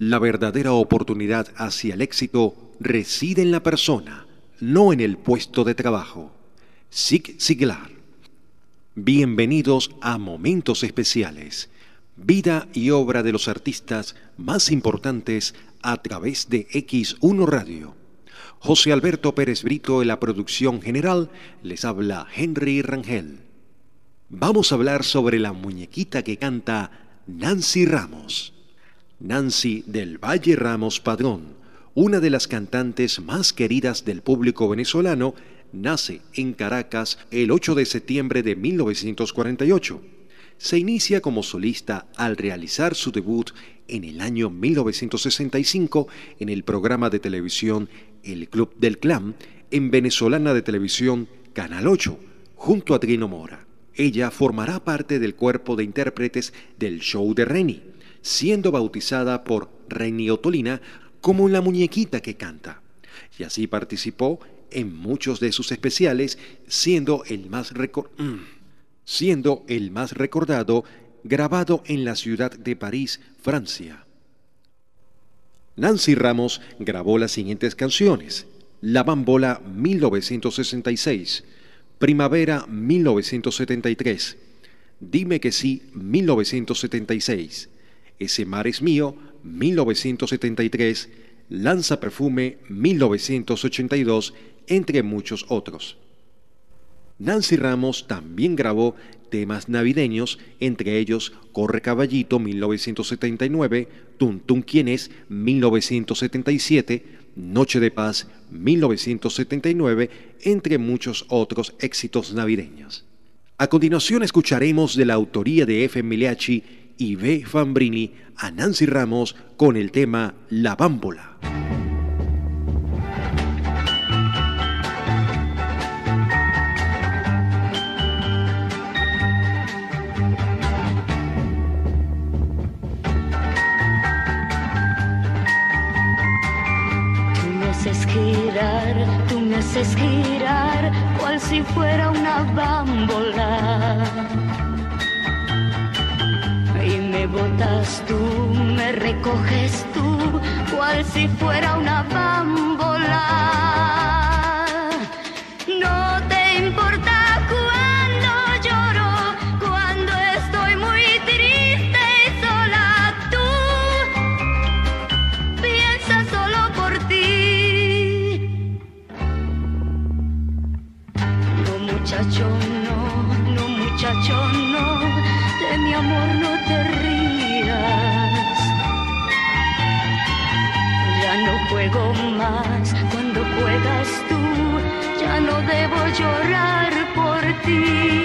La verdadera oportunidad hacia el éxito reside en la persona, no en el puesto de trabajo. Sig Siglar. Bienvenidos a Momentos Especiales, vida y obra de los artistas más importantes a través de X1 Radio. José Alberto Pérez Brito en la producción general, les habla Henry Rangel. Vamos a hablar sobre la muñequita que canta Nancy Ramos. Nancy del Valle Ramos Padrón, una de las cantantes más queridas del público venezolano, nace en Caracas el 8 de septiembre de 1948. Se inicia como solista al realizar su debut en el año 1965 en el programa de televisión El Club del Clan en Venezolana de Televisión Canal 8, junto a Trino Mora. Ella formará parte del cuerpo de intérpretes del show de Reni siendo bautizada por Reni Otolina como la muñequita que canta. Y así participó en muchos de sus especiales, siendo el más, mm, siendo el más recordado grabado en la ciudad de París, Francia. Nancy Ramos grabó las siguientes canciones. La Bambola 1966, Primavera 1973, Dime que sí 1976, ese mar es mío, 1973, Lanza Perfume, 1982, entre muchos otros. Nancy Ramos también grabó temas navideños, entre ellos Corre Caballito 1979, Tun Tun Quién es 1977, Noche de Paz 1979, entre muchos otros éxitos navideños. A continuación escucharemos de la autoría de F. Miliachi y ve Fambrini a Nancy Ramos con el tema La Bámbola. Tú me haces girar, cual si fuera una bámbola me botas tú, me recoges tú, cual si fuera una bámbola. No te importa juego más cuando juegas tú, ya no debo llorar por ti.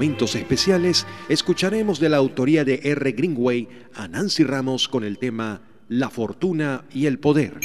Momentos especiales escucharemos de la autoría de R. Greenway a Nancy Ramos con el tema La fortuna y el poder.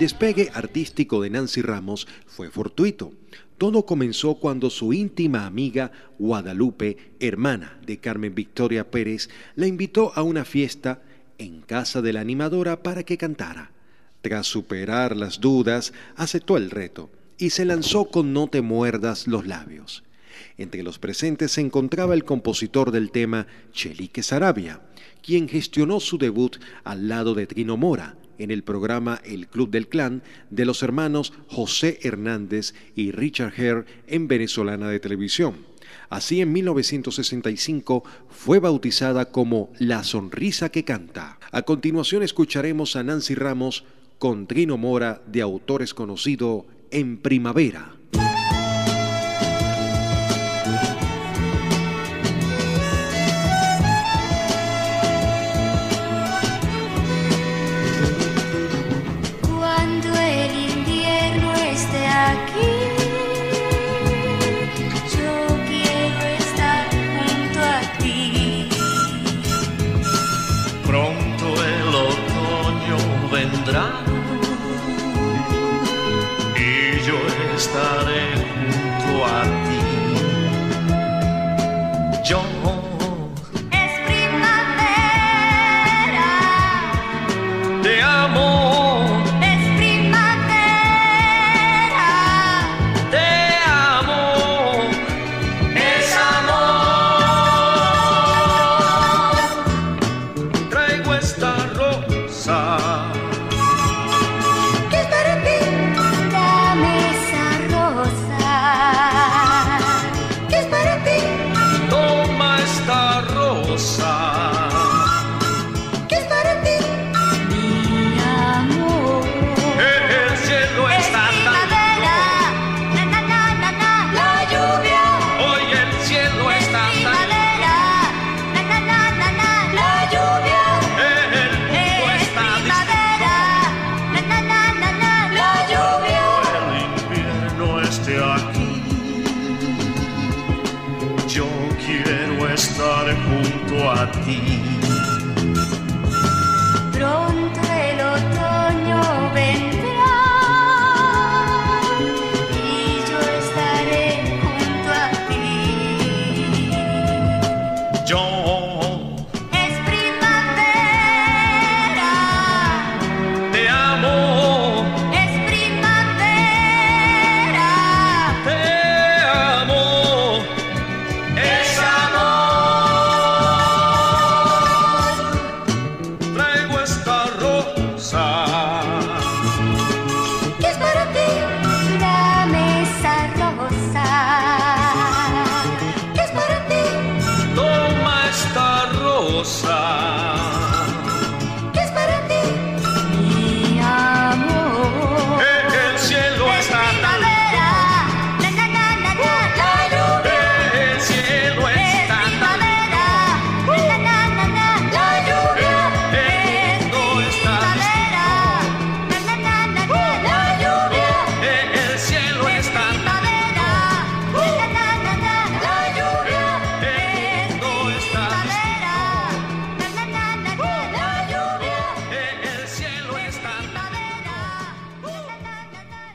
Despegue artístico de Nancy Ramos fue fortuito. Todo comenzó cuando su íntima amiga Guadalupe, hermana de Carmen Victoria Pérez, la invitó a una fiesta en casa de la animadora para que cantara. Tras superar las dudas, aceptó el reto y se lanzó con No te muerdas los labios. Entre los presentes se encontraba el compositor del tema Chelique Sarabia, quien gestionó su debut al lado de Trino Mora, en el programa El Club del Clan de los hermanos José Hernández y Richard Hare en Venezolana de Televisión. Así en 1965 fue bautizada como La Sonrisa que Canta. A continuación escucharemos a Nancy Ramos con Trino Mora de autores conocido en Primavera. Pronto el otoño vendrá y yo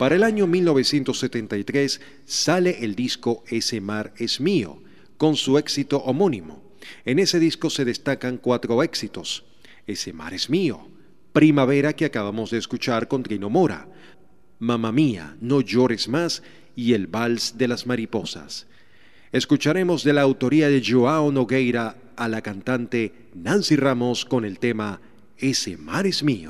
Para el año 1973 sale el disco Ese mar es mío, con su éxito homónimo. En ese disco se destacan cuatro éxitos. Ese mar es mío, Primavera que acabamos de escuchar con Trino Mora, Mamá mía, no llores más y el vals de las mariposas. Escucharemos de la autoría de Joao Nogueira a la cantante Nancy Ramos con el tema Ese mar es mío.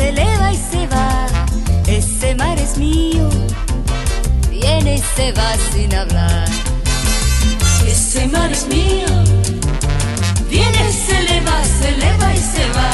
Se eleva y se va. Ese mar es mío, viene y se va sin hablar. Ese mar es mío, viene, se eleva, se eleva y se va.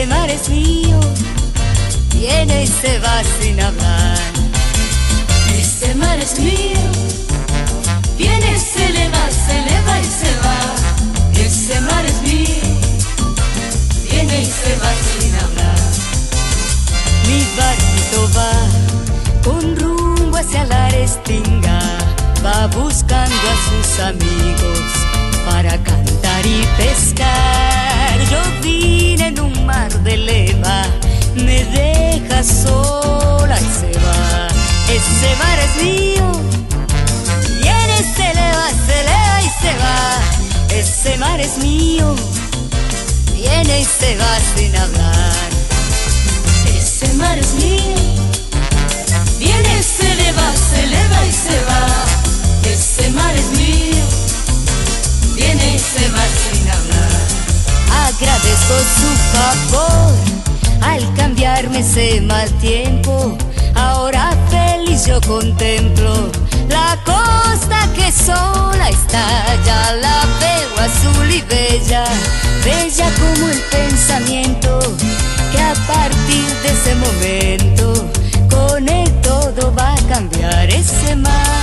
Ese mar es mío, viene y se va sin hablar. Ese mar es mío, viene, se eleva, se eleva y se va. Ese mar es mío, viene y se va sin hablar. Mi barquito va con rumbo hacia la restinga, va buscando a sus amigos para cantar y pescar. Yo vine en un mar de leva, me deja sola y se va. Ese mar es mío, viene, se eleva, se eleva y se va. Ese mar es mío, viene y se va sin hablar. Ese mar es mío, viene, se eleva, se eleva y se va. Ese mar es mío, viene y se va. Agradezco su favor al cambiarme ese mal tiempo. Ahora feliz yo contemplo la costa que sola está. Ya la veo azul y bella, bella como el pensamiento que a partir de ese momento con él todo va a cambiar ese mar.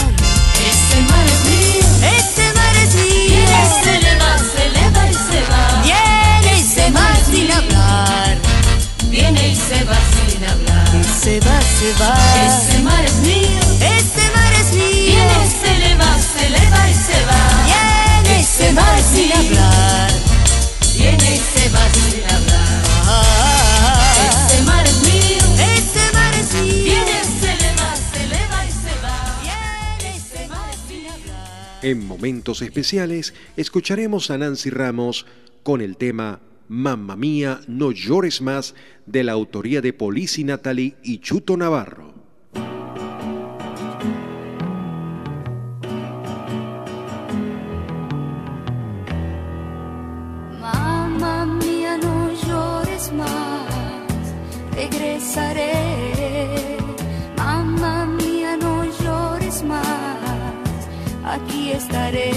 Se va, se va. Ese mar es mío, Este mar es mío. viene, se eleva, se eleva y se va. Viene y se va sin hablar. Viene y se va sin hablar. Ah, Ese mar es mío, Este mar es mío. viene, se eleva, se eleva y se va. Viene y se va sin hablar. En momentos especiales escucharemos a Nancy Ramos con el tema Mamma mía, no llores más de la autoría de Polisi Natalie y Chuto Navarro. Mamma mía, no llores más, regresaré. Mamma mía, no llores más, aquí estaré.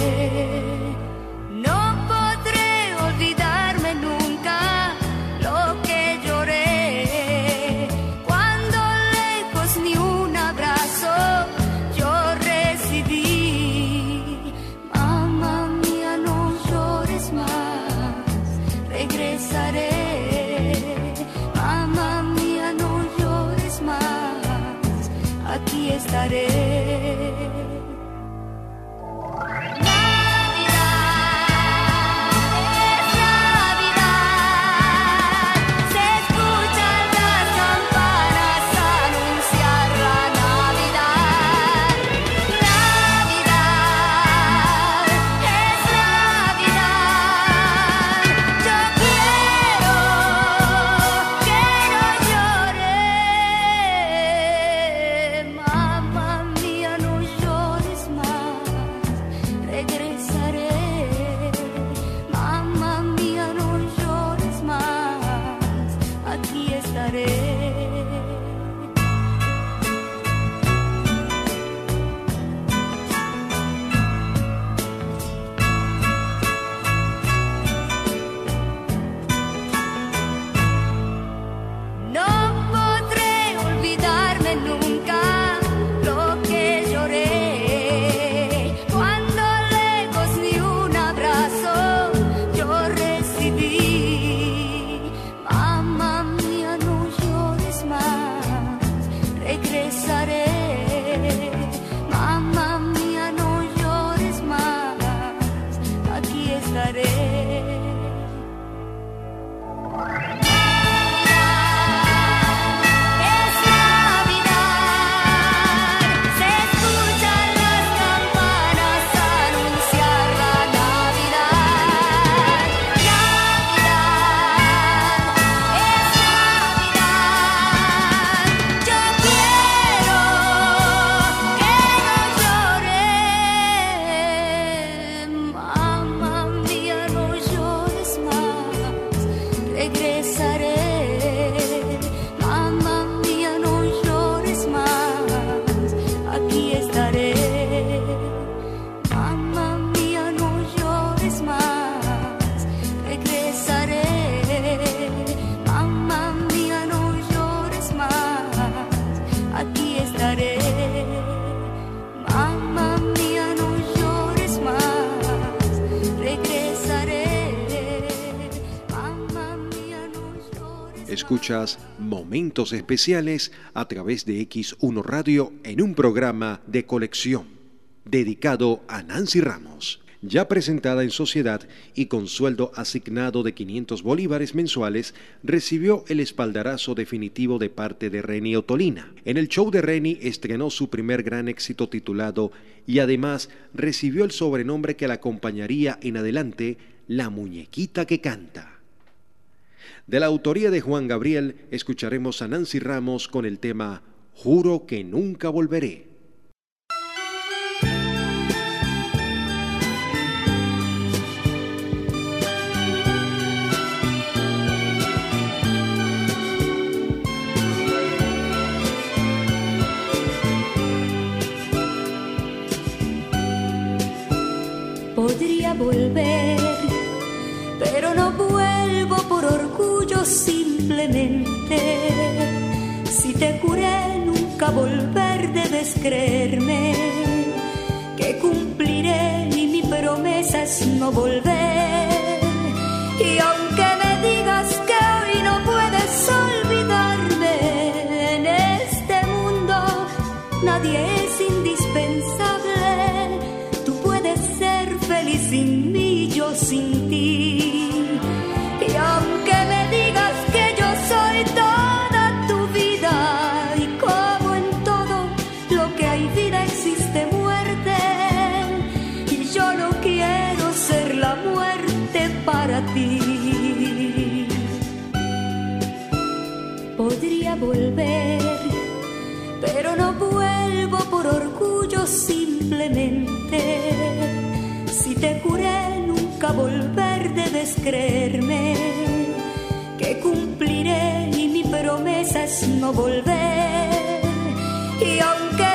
Momentos Especiales a través de X1 Radio en un programa de colección dedicado a Nancy Ramos, ya presentada en sociedad y con sueldo asignado de 500 bolívares mensuales, recibió el espaldarazo definitivo de parte de Reni Otolina. En el show de Reni estrenó su primer gran éxito titulado y además recibió el sobrenombre que la acompañaría en adelante, La Muñequita que Canta. De la autoría de Juan Gabriel, escucharemos a Nancy Ramos con el tema Juro que nunca volveré. Volver, simplemente. Si te juré nunca volver, debes creerme que cumpliré y mi promesa es no volver. Y aunque me volver, pero no vuelvo por orgullo simplemente. Si te juré nunca volver, debes creerme que cumpliré y mi promesa es no volver. Y aunque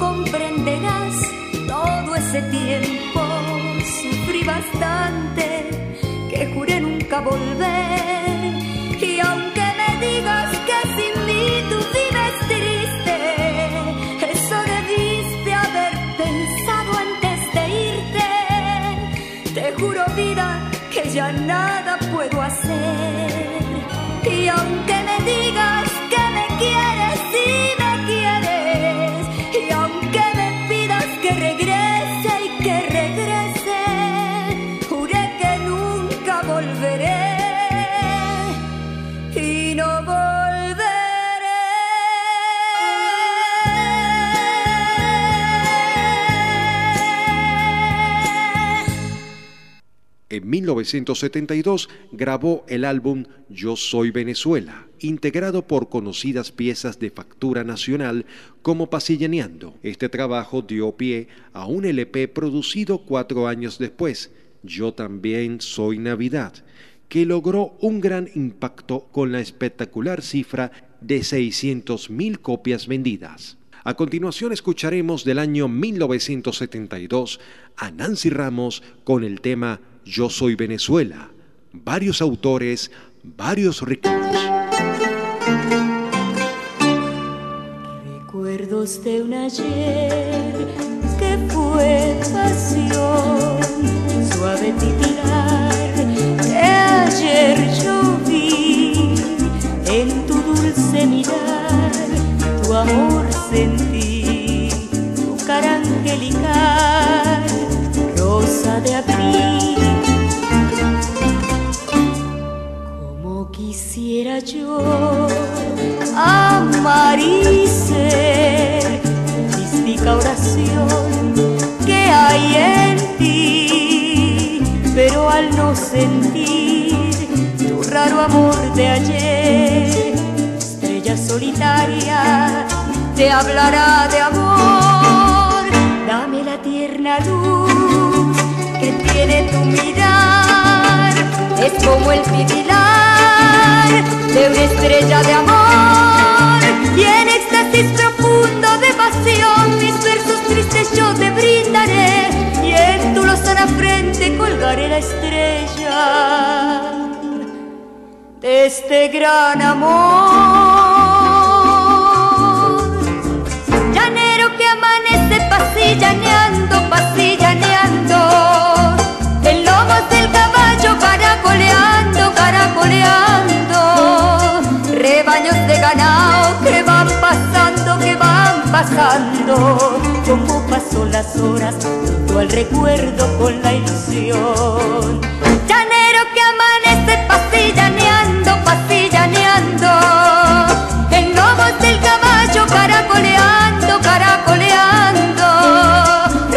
comprenderás, todo ese tiempo sufrí bastante, que juré nunca volver. Y aunque me digas que sin mí tu vida es triste, eso debiste haber pensado antes de irte. Te juro vida que ya nada puedo hacer. Y aunque En 1972 grabó el álbum Yo Soy Venezuela, integrado por conocidas piezas de factura nacional como Pasilleneando. Este trabajo dio pie a un LP producido cuatro años después, Yo también soy Navidad, que logró un gran impacto con la espectacular cifra de 600.000 copias vendidas. A continuación escucharemos del año 1972 a Nancy Ramos con el tema Yo soy Venezuela. Varios autores, varios ritmos. Recuerdos de un ayer que fue pasión, suave titilar de ayer yo vi en tu dulce mirar, tu amor sentí, tu cara angelical, rosa de abril. Quisiera yo amar y mística oración que hay en ti, pero al no sentir tu raro amor de ayer, estrella solitaria, te hablará de amor. Dame la tierna luz que tiene tu mirar. Es como el de una estrella de amor. Y en éxtasis profundo de pasión, mis versos tristes yo te brindaré. Y en tu lozana frente colgaré la estrella de este gran amor. Llanero que amanece pasillaneando, pasillaneando, en lomos del caballo caracoleando, caracoleando, rebaños de ganado que van pasando, que van pasando, como pasó las horas, junto al recuerdo con la ilusión. Llanero que amanece pasillaneando, pasillaneando, en lomos del caballo caracoleando, caracoleando,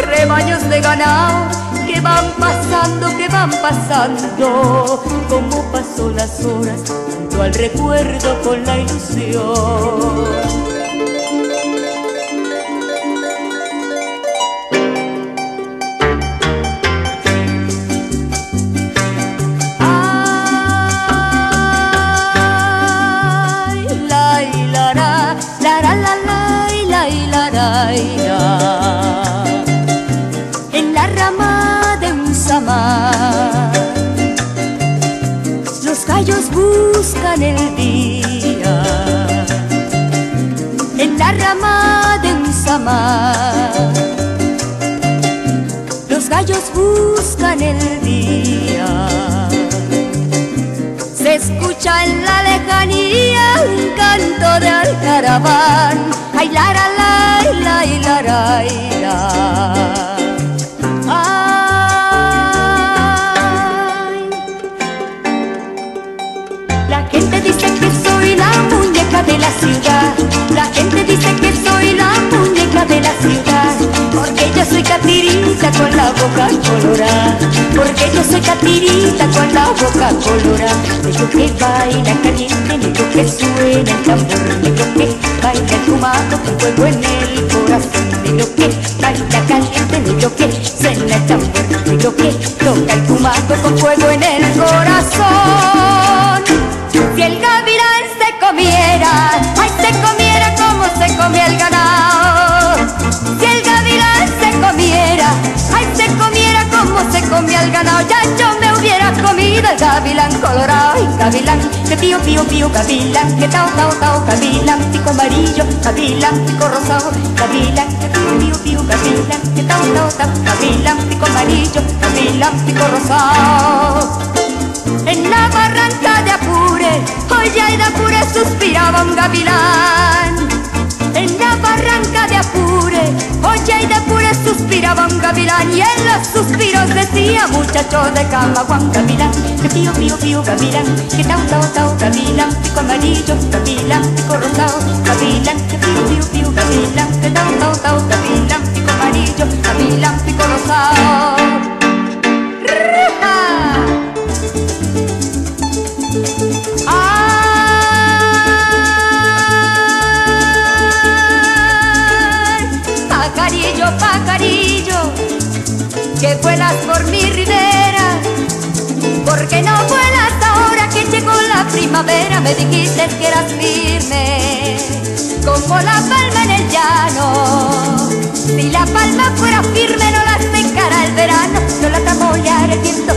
rebaños de ganado pasando, que van pasando, como pasó las horas, junto al recuerdo con la ilusión. Los gallos buscan el día se escucha en la lejanía un canto de alcaraván. Ay, la, la, la, la, la, la, la. Dice que soy la muñeca de la ciudad. La gente dice que soy la muñeca de la ciudad. Porque yo soy catirita con la boca colorada. Porque yo soy catirita con la boca colorada. Negro que baila caliente, negro que suena el tambor. Negro que baila fumado con fuego en el corazón. Negro que baila caliente, negro que suena el tambor. Negro que toca el fumado con fuego en el corazón. Si el gavilán se comiera, ay se comiera como se comía el ganado. Ya yo me hubiera comido el gavilán colorado, ay gavilán, que pío pío pío gavilán, que tao tao tao gavilán, pico amarillo, gavilán, pico rosado, gavilán, que pío pío pío gavilán, que tao tao tao gavilán, pico amarillo, gavilán, pico rosado. En la barranca de Apure, Joya y de Apure suspiraba un gavilán. En la barranca de Apure, Joya y de Apure suspiraba un gavilán. Y en los suspiros decía muchacho de cama, Juan gavilán, que pío pío pío gavilán, que tau tau tau gavilán, pico amarillo, gavilán, pico rosado, gavilán, que pío pío pío gavilán, que tau tau tau gavilán, pico amarillo, gavilán, pico rosado. ¡Ruja! Pajarillo, pajarillo, que vuelas por mi ribera, porque no vuelas ahora que llegó la primavera, me dijiste que eras firme, como la palma en el llano. Si la palma fuera firme no la secará el verano, no la tramoyará el viento,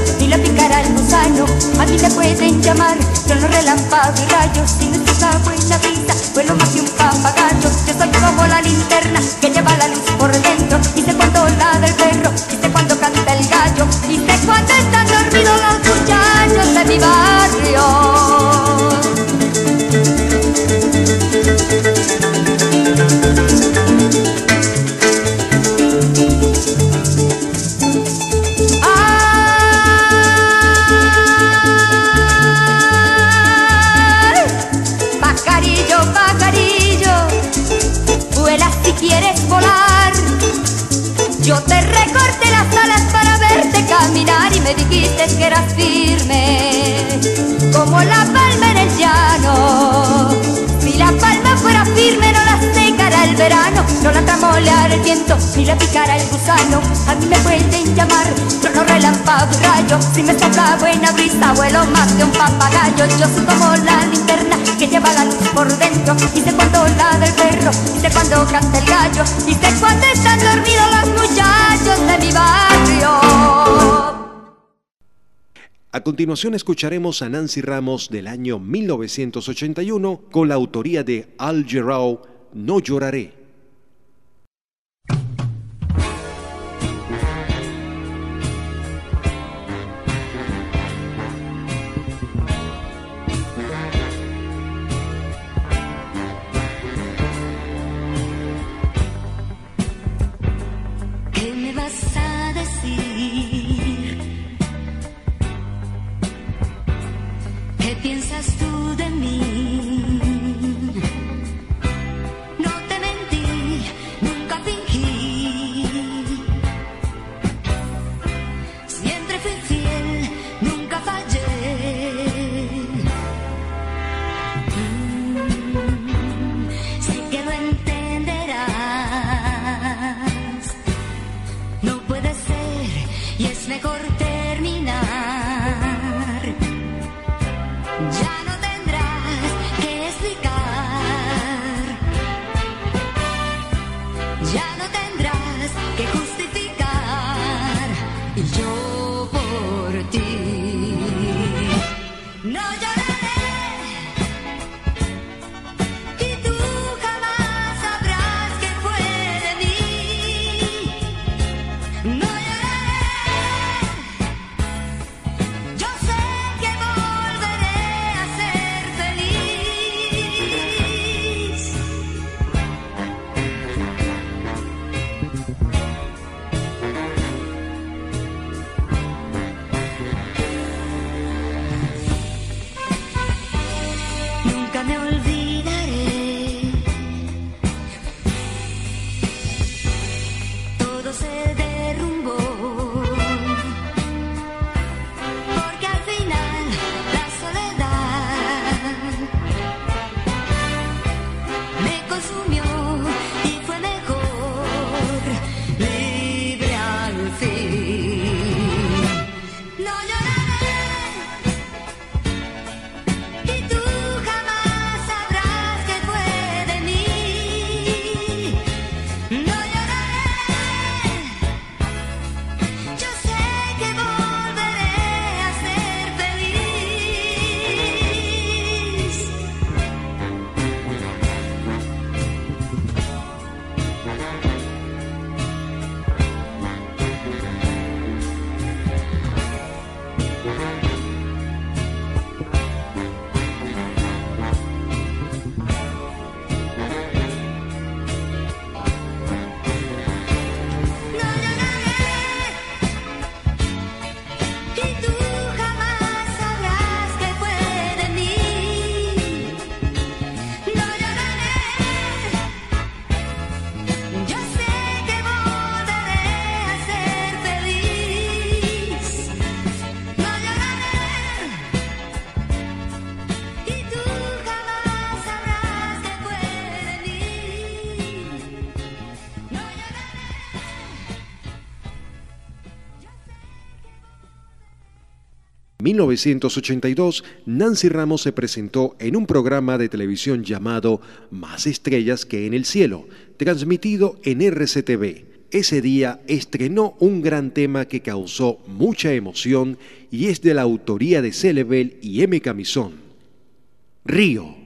la el gusano. A mí me pueden llamar, yo no relámpago y rayos, si no es una buena vida, vuelo más que un papagayo. Yo soy como la linterna que lleva la luz por dentro, y sé cuando ladra el perro, y sé cuando canta el gallo, y sé cuando están dormidos los muchachos de mi barrio. Dijiste que eras firme, como la palma en el llano. Si la palma fuera firme no la secará el verano, no la tramolear el viento, ni le picara el gusano. A mí me pueden llamar, trono, relámpago y rayo. Si me sopla buena brisa, vuelo más que un papagayo. Yo soy como la linterna que lleva la luz por dentro. Y sé cuando la del perro, y sé cuando canta el gallo. Y sé cuando están dormidos los muchachos de mi barrio. A continuación escucharemos a Nancy Ramos del año 1981 con la autoría de Al Jarreau, No lloraré. 1982, Nancy Ramos se presentó en un programa de televisión llamado Más estrellas que en el cielo, transmitido en RCTV. Ese día estrenó un gran tema que causó mucha emoción y es de la autoría de Celebel y M. Camisón. Río.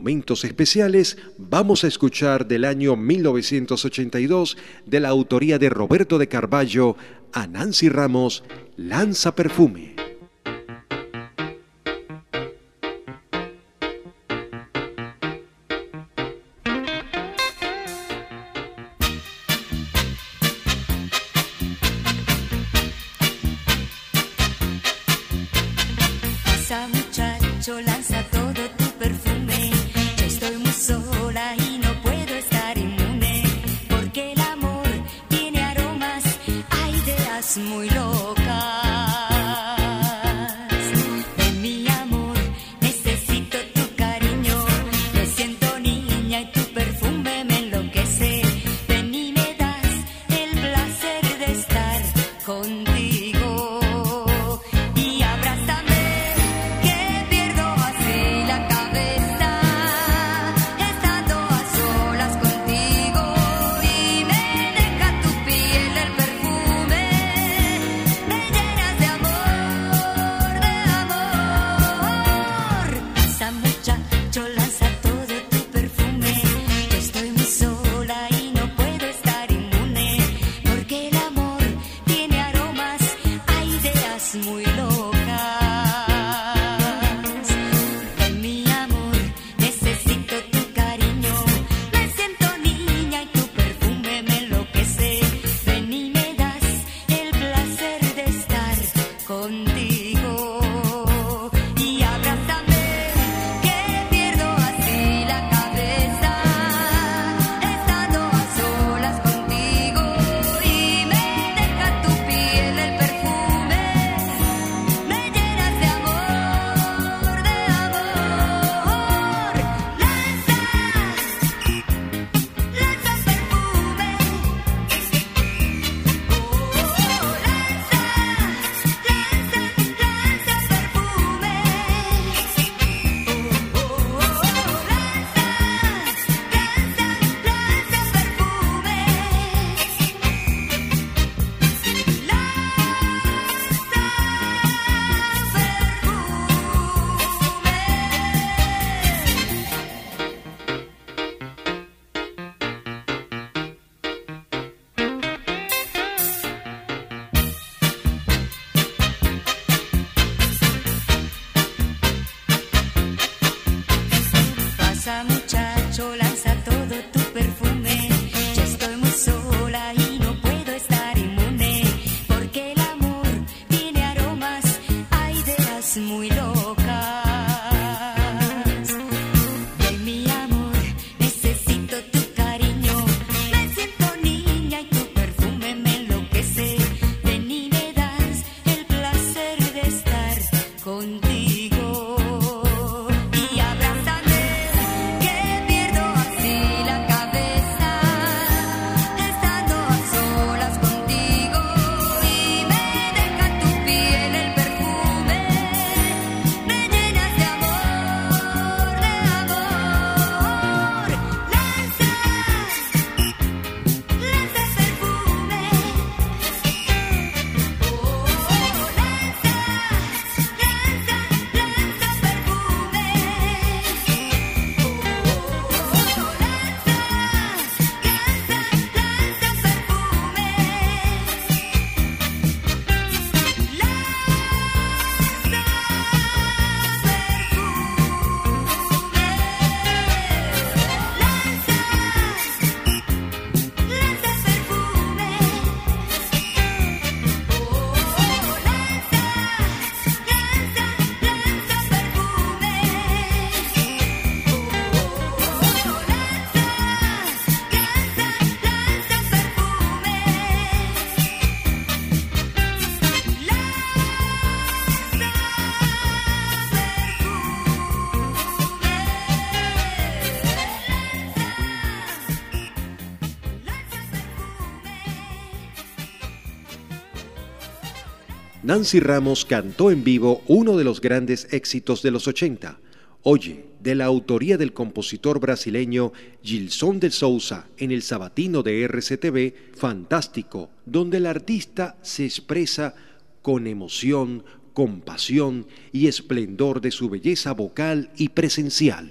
Momentos especiales vamos a escuchar del año 1982 de la autoría de Roberto de Carballo a Nancy Ramos, Lanza Perfume. muy loco. Nancy Ramos cantó en vivo uno de los grandes éxitos de los 80, Oye, de la autoría del compositor brasileño Gilson de Souza en el sabatino de RCTV Fantástico, donde el artista se expresa con emoción, compasión y esplendor de su belleza vocal y presencial.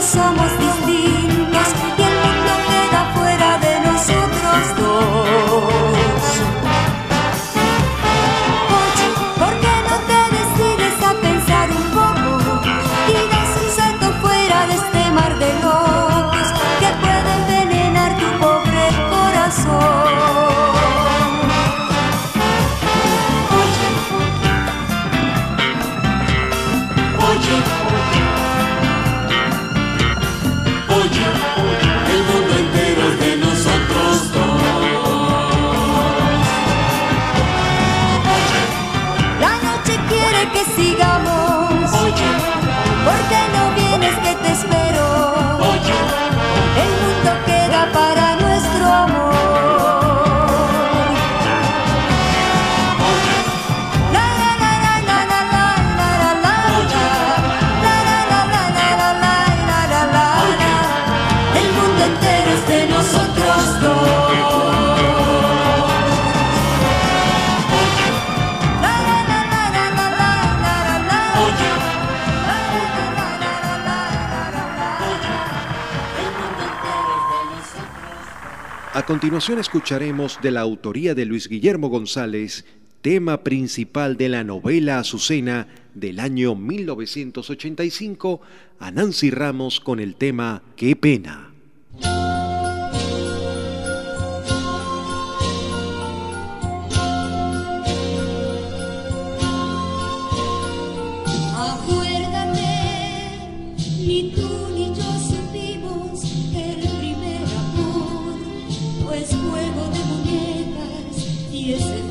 somos distintos. Continuación escucharemos de la autoría de Luis Guillermo González, tema principal de la novela Azucena del año 1985, a Nancy Ramos con el tema Qué pena. juego de muñecas y ese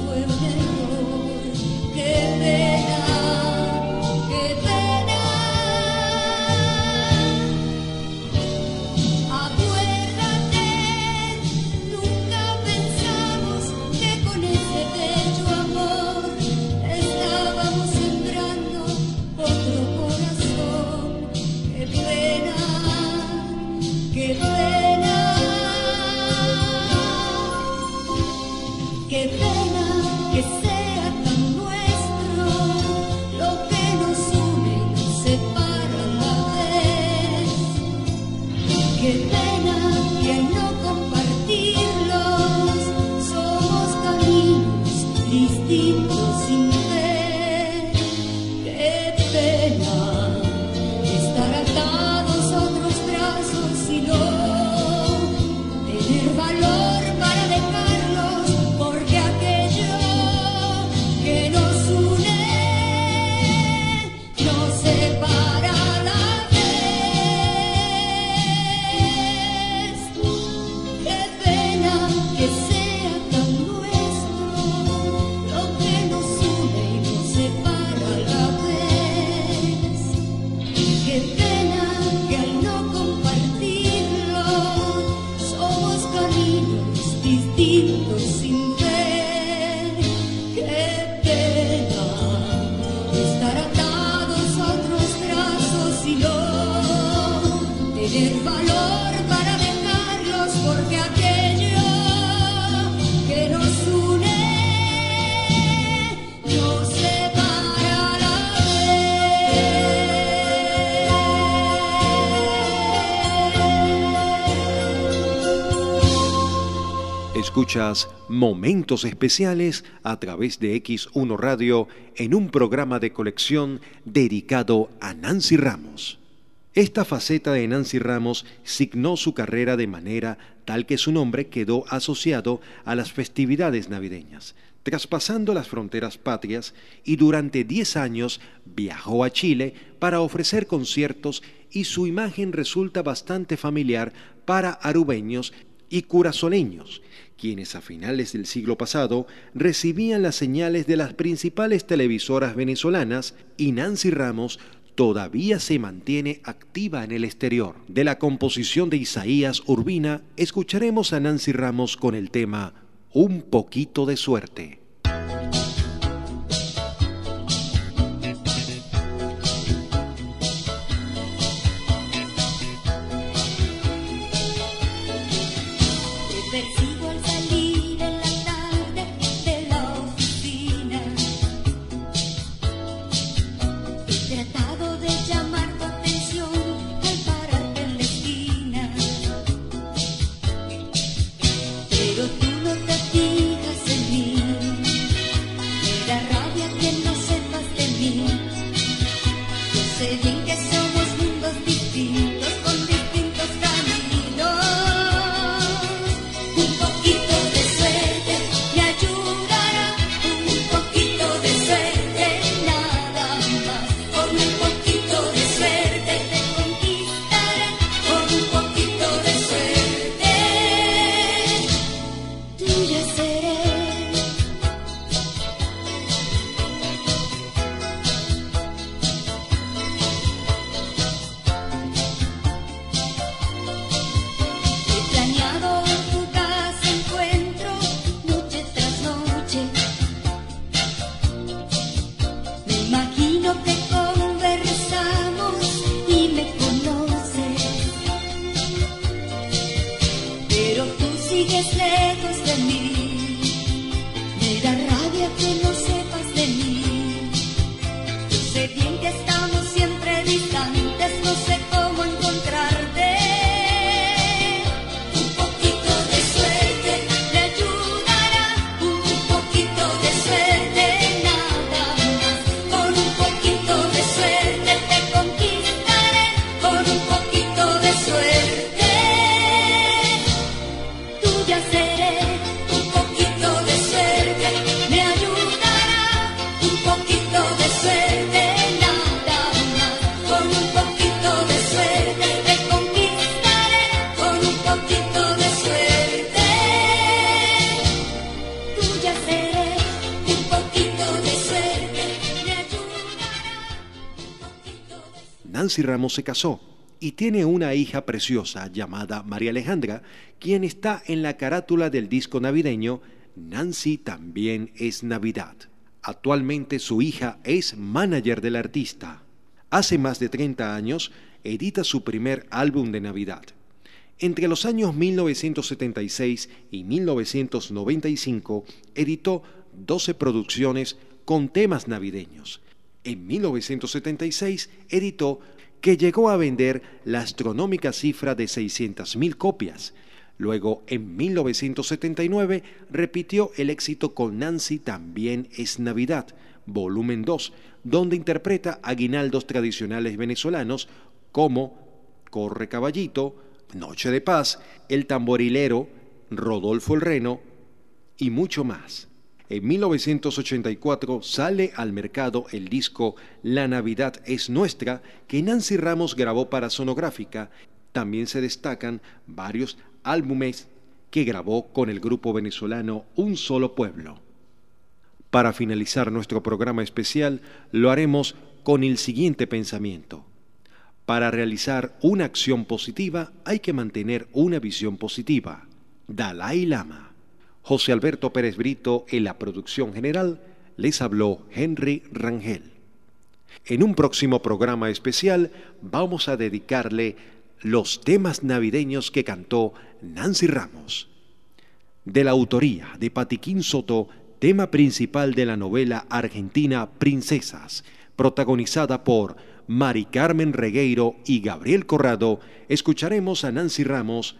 Escuchas Momentos Especiales a través de X1 Radio en un programa de colección dedicado a Nancy Ramos. Esta faceta de Nancy Ramos signó su carrera de manera tal que su nombre quedó asociado a las festividades navideñas, traspasando las fronteras patrias y durante 10 años viajó a Chile para ofrecer conciertos y su imagen resulta bastante familiar para arubeños y curazoleños, quienes a finales del siglo pasado recibían las señales de las principales televisoras venezolanas y Nancy Ramos todavía se mantiene activa en el exterior. De la composición de Isaías Urbina, escucharemos a Nancy Ramos con el tema Un poquito de suerte. Angelim que é seu Nancy Ramos se casó y tiene una hija preciosa llamada María Alejandra, quien está en la carátula del disco navideño Nancy también es Navidad. Actualmente su hija es manager del artista. Hace más de 30 años edita su primer álbum de Navidad. Entre los años 1976 y 1995 editó 12 producciones con temas navideños en 1976 editó que llegó a vender la astronómica cifra de 600.000 copias. Luego, en 1979, repitió el éxito con Nancy También es Navidad, volumen 2, donde interpreta aguinaldos tradicionales venezolanos como Corre Caballito, Noche de Paz, El Tamborilero, Rodolfo el Reno y mucho más. En 1984 sale al mercado el disco La Navidad es Nuestra, que Nancy Ramos grabó para Sonográfica. También se destacan varios álbumes que grabó con el grupo venezolano Un Solo Pueblo. Para finalizar nuestro programa especial, lo haremos con el siguiente pensamiento. Para realizar una acción positiva hay que mantener una visión positiva. Dalai Lama. José Alberto Pérez Brito en la producción general, les habló Henry Rangel. En un próximo programa especial vamos a dedicarle los temas navideños que cantó Nancy Ramos. De la autoría de Patiquín Soto, tema principal de la novela argentina Princesas, protagonizada por Mari Carmen Regueiro y Gabriel Corrado, escucharemos a Nancy Ramos,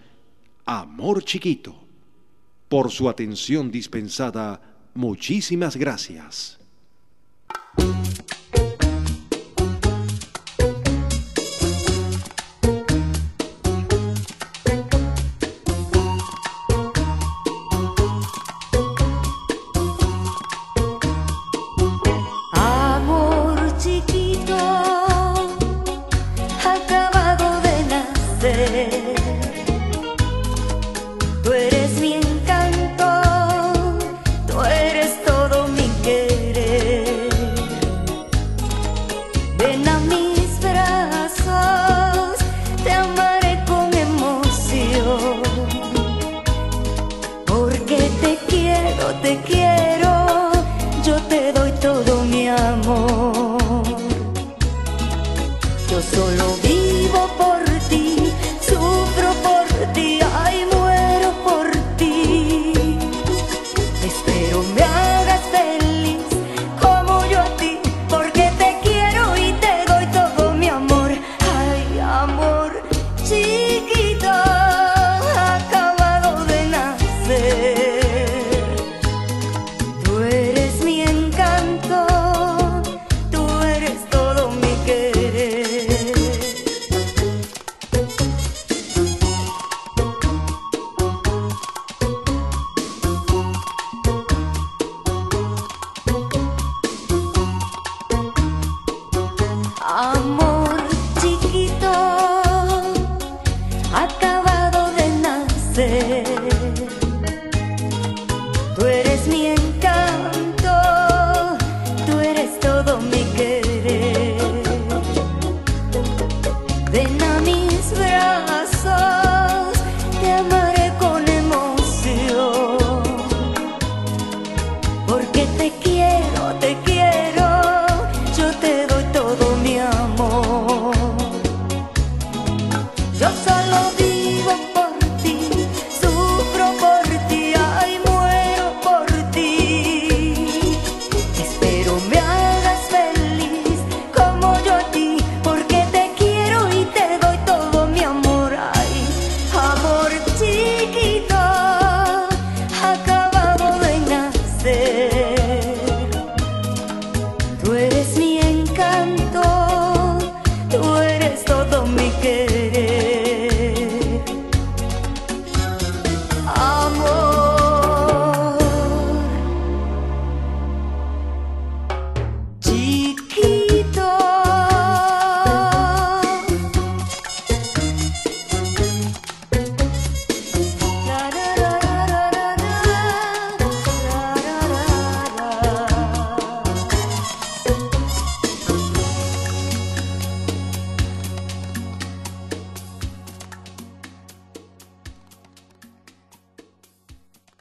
Amor Chiquito. Por su atención dispensada, muchísimas gracias.